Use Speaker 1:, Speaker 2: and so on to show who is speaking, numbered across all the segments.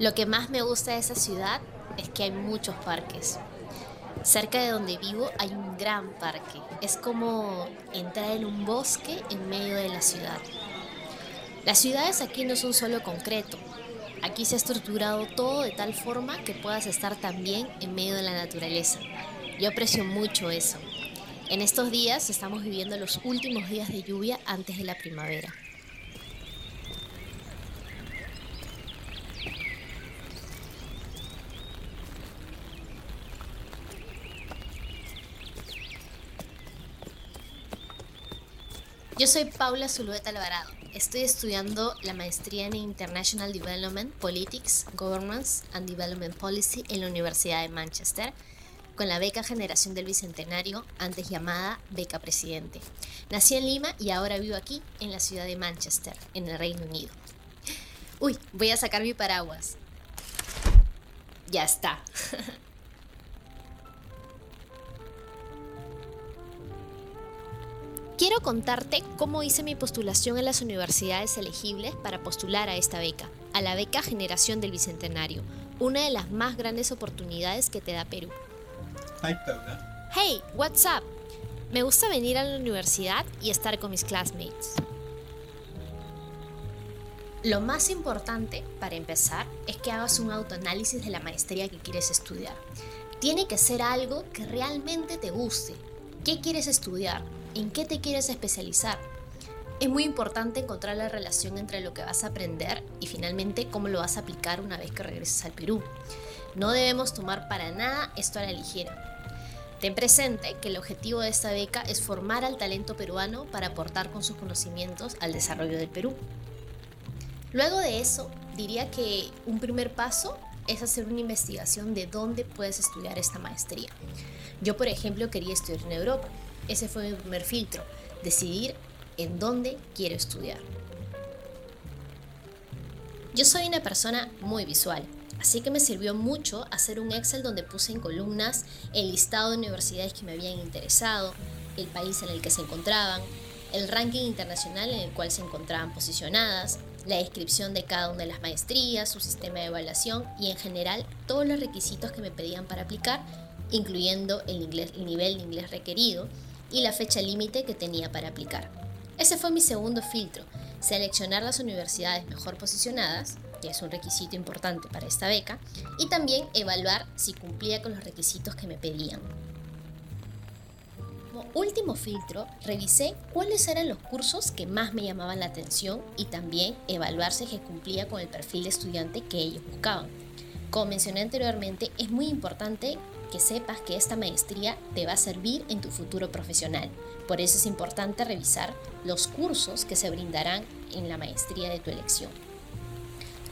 Speaker 1: Lo que más me gusta de esa ciudad es que hay muchos parques. Cerca de donde vivo hay un gran parque. Es como entrar en un bosque en medio de la ciudad. Las ciudades aquí no son solo concreto. Aquí se ha estructurado todo de tal forma que puedas estar también en medio de la naturaleza. Yo aprecio mucho eso. En estos días estamos viviendo los últimos días de lluvia antes de la primavera. Yo soy Paula Zulueta Alvarado. Estoy estudiando la maestría en International Development, Politics, Governance and Development Policy en la Universidad de Manchester con la beca Generación del Bicentenario, antes llamada Beca Presidente. Nací en Lima y ahora vivo aquí, en la ciudad de Manchester, en el Reino Unido. Uy, voy a sacar mi paraguas. Ya está. Quiero contarte cómo hice mi postulación en las universidades elegibles para postular a esta beca, a la beca Generación del Bicentenario, una de las más grandes oportunidades que te da Perú. Hey, what's up? Me gusta venir a la universidad y estar con mis classmates. Lo más importante, para empezar, es que hagas un autoanálisis de la maestría que quieres estudiar. Tiene que ser algo que realmente te guste. ¿Qué quieres estudiar? En qué te quieres especializar. Es muy importante encontrar la relación entre lo que vas a aprender y finalmente cómo lo vas a aplicar una vez que regreses al Perú. No debemos tomar para nada esto a la ligera. Ten presente que el objetivo de esta beca es formar al talento peruano para aportar con sus conocimientos al desarrollo del Perú. Luego de eso, diría que un primer paso es hacer una investigación de dónde puedes estudiar esta maestría. Yo, por ejemplo, quería estudiar en Europa ese fue mi primer filtro, decidir en dónde quiero estudiar. Yo soy una persona muy visual, así que me sirvió mucho hacer un Excel donde puse en columnas el listado de universidades que me habían interesado, el país en el que se encontraban, el ranking internacional en el cual se encontraban posicionadas, la descripción de cada una de las maestrías, su sistema de evaluación y en general todos los requisitos que me pedían para aplicar, incluyendo el, el nivel de inglés requerido y la fecha límite que tenía para aplicar. Ese fue mi segundo filtro, seleccionar las universidades mejor posicionadas, que es un requisito importante para esta beca, y también evaluar si cumplía con los requisitos que me pedían. Como último filtro, revisé cuáles eran los cursos que más me llamaban la atención y también evaluar si cumplía con el perfil de estudiante que ellos buscaban. Como mencioné anteriormente, es muy importante que sepas que esta maestría te va a servir en tu futuro profesional. Por eso es importante revisar los cursos que se brindarán en la maestría de tu elección.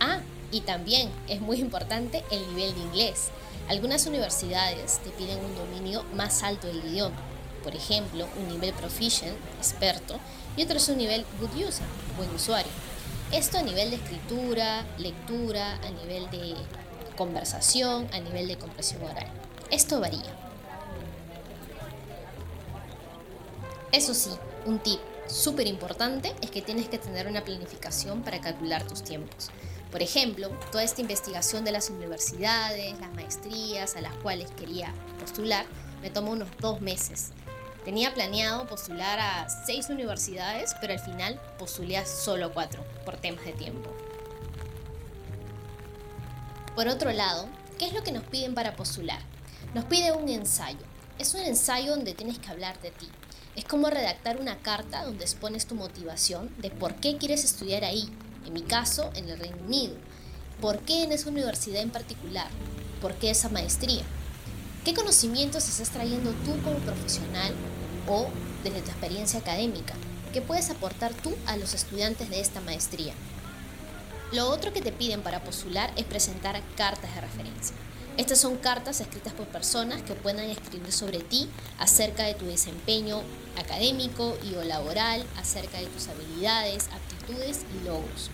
Speaker 1: Ah, y también es muy importante el nivel de inglés. Algunas universidades te piden un dominio más alto del idioma. Por ejemplo, un nivel proficient, experto, y otro un nivel good user, buen usuario. Esto a nivel de escritura, lectura, a nivel de conversación, a nivel de compresión oral. Esto varía. Eso sí, un tip súper importante es que tienes que tener una planificación para calcular tus tiempos. Por ejemplo, toda esta investigación de las universidades, las maestrías a las cuales quería postular, me tomó unos dos meses. Tenía planeado postular a seis universidades, pero al final postulé a solo cuatro por temas de tiempo. Por otro lado, ¿qué es lo que nos piden para postular? Nos pide un ensayo. Es un ensayo donde tienes que hablar de ti. Es como redactar una carta donde expones tu motivación de por qué quieres estudiar ahí, en mi caso, en el Reino Unido. ¿Por qué en esa universidad en particular? ¿Por qué esa maestría? ¿Qué conocimientos estás trayendo tú como profesional o desde tu experiencia académica? ¿Qué puedes aportar tú a los estudiantes de esta maestría? Lo otro que te piden para postular es presentar cartas de referencia. Estas son cartas escritas por personas que puedan escribir sobre ti acerca de tu desempeño académico y o laboral, acerca de tus habilidades, aptitudes y logros.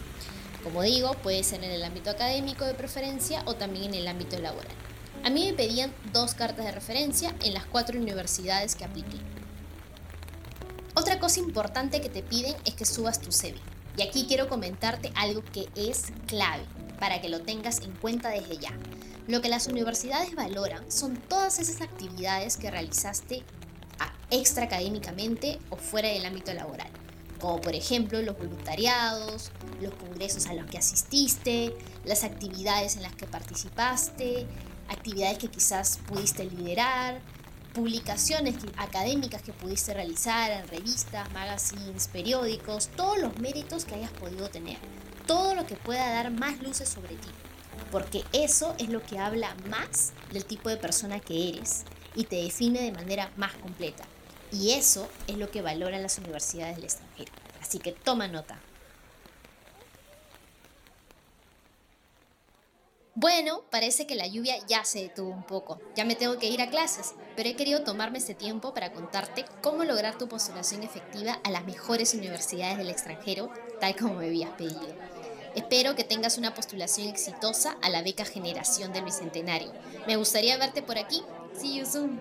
Speaker 1: Como digo, puede ser en el ámbito académico de preferencia o también en el ámbito laboral. A mí me pedían dos cartas de referencia en las cuatro universidades que apliqué. Otra cosa importante que te piden es que subas tu CV. Y aquí quiero comentarte algo que es clave para que lo tengas en cuenta desde ya. Lo que las universidades valoran son todas esas actividades que realizaste extra académicamente o fuera del ámbito laboral, como por ejemplo los voluntariados, los congresos a los que asististe, las actividades en las que participaste, actividades que quizás pudiste liderar, publicaciones académicas que pudiste realizar en revistas, magazines, periódicos, todos los méritos que hayas podido tener, todo lo que pueda dar más luces sobre ti, porque eso es lo que habla más del tipo de persona que eres y te define de manera más completa. Y eso es lo que valoran las universidades del extranjero. Así que toma nota. Bueno, parece que la lluvia ya se detuvo un poco. Ya me tengo que ir a clases, pero he querido tomarme este tiempo para contarte cómo lograr tu postulación efectiva a las mejores universidades del extranjero, tal como me habías pedido. Espero que tengas una postulación exitosa a la beca Generación del Bicentenario. Me gustaría verte por aquí. See you soon.